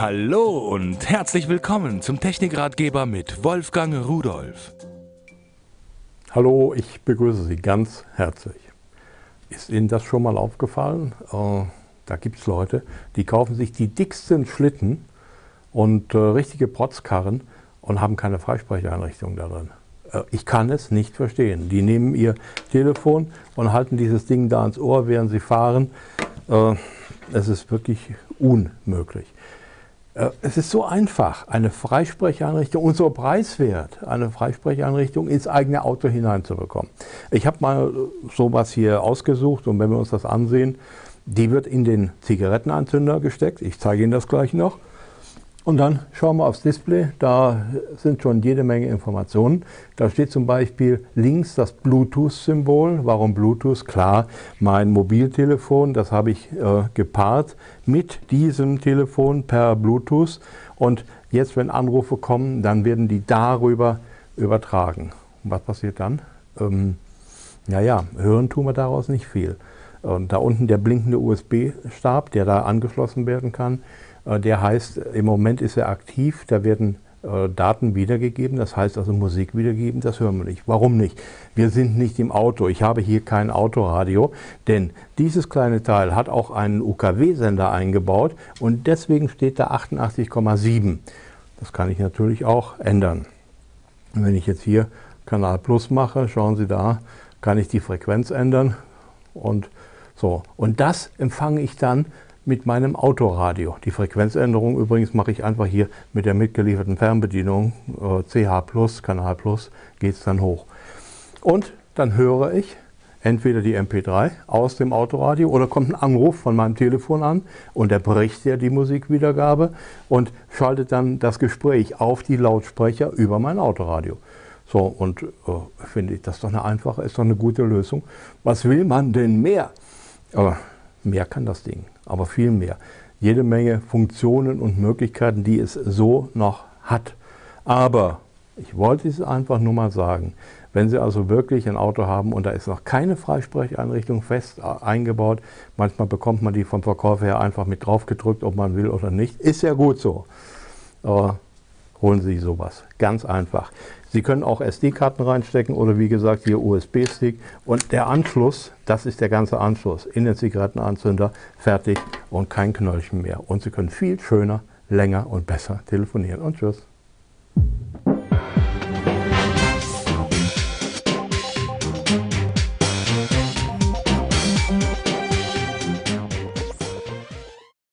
Hallo und herzlich willkommen zum Technikratgeber mit Wolfgang Rudolf. Hallo, ich begrüße Sie ganz herzlich. Ist Ihnen das schon mal aufgefallen? Äh, da gibt es Leute, die kaufen sich die dicksten Schlitten und äh, richtige Protzkarren und haben keine Freisprecheinrichtung da drin. Äh, ich kann es nicht verstehen. Die nehmen ihr Telefon und halten dieses Ding da ans Ohr, während sie fahren. Äh, es ist wirklich unmöglich. Äh, es ist so einfach, eine Freisprecheinrichtung und so preiswert, eine Freisprecheinrichtung ins eigene Auto hineinzubekommen. Ich habe mal sowas hier ausgesucht und wenn wir uns das ansehen, die wird in den Zigarettenanzünder gesteckt. Ich zeige Ihnen das gleich noch. Und dann schauen wir aufs Display, da sind schon jede Menge Informationen. Da steht zum Beispiel links das Bluetooth-Symbol. Warum Bluetooth? Klar, mein Mobiltelefon, das habe ich äh, gepaart mit diesem Telefon per Bluetooth. Und jetzt, wenn Anrufe kommen, dann werden die darüber übertragen. Und was passiert dann? Ähm, naja, hören tun wir daraus nicht viel. Und da unten der blinkende USB-Stab, der da angeschlossen werden kann, der heißt, im Moment ist er aktiv, da werden äh, Daten wiedergegeben, das heißt also Musik wiedergegeben, das hören wir nicht. Warum nicht? Wir sind nicht im Auto. Ich habe hier kein Autoradio, denn dieses kleine Teil hat auch einen UKW-Sender eingebaut und deswegen steht da 88,7. Das kann ich natürlich auch ändern. wenn ich jetzt hier Kanal Plus mache, schauen Sie da, kann ich die Frequenz ändern und so. Und das empfange ich dann mit meinem Autoradio. Die Frequenzänderung übrigens mache ich einfach hier mit der mitgelieferten Fernbedienung äh, CH Plus, Kanal Plus, geht es dann hoch. Und dann höre ich entweder die MP3 aus dem Autoradio oder kommt ein Anruf von meinem Telefon an und er bricht ja die Musikwiedergabe und schaltet dann das Gespräch auf die Lautsprecher über mein Autoradio. So, und äh, finde ich, das ist doch eine einfache, ist doch eine gute Lösung. Was will man denn mehr? Aber mehr kann das Ding aber viel mehr. Jede Menge Funktionen und Möglichkeiten, die es so noch hat. Aber ich wollte es einfach nur mal sagen, wenn Sie also wirklich ein Auto haben und da ist noch keine Freisprecheinrichtung fest eingebaut, manchmal bekommt man die vom Verkäufer her einfach mit drauf gedrückt, ob man will oder nicht, ist ja gut so. Aber holen Sie sowas. Ganz einfach. Sie können auch SD-Karten reinstecken oder wie gesagt hier USB-Stick. Und der Anschluss, das ist der ganze Anschluss in den Zigarettenanzünder, fertig und kein Knöllchen mehr. Und Sie können viel schöner, länger und besser telefonieren. Und tschüss.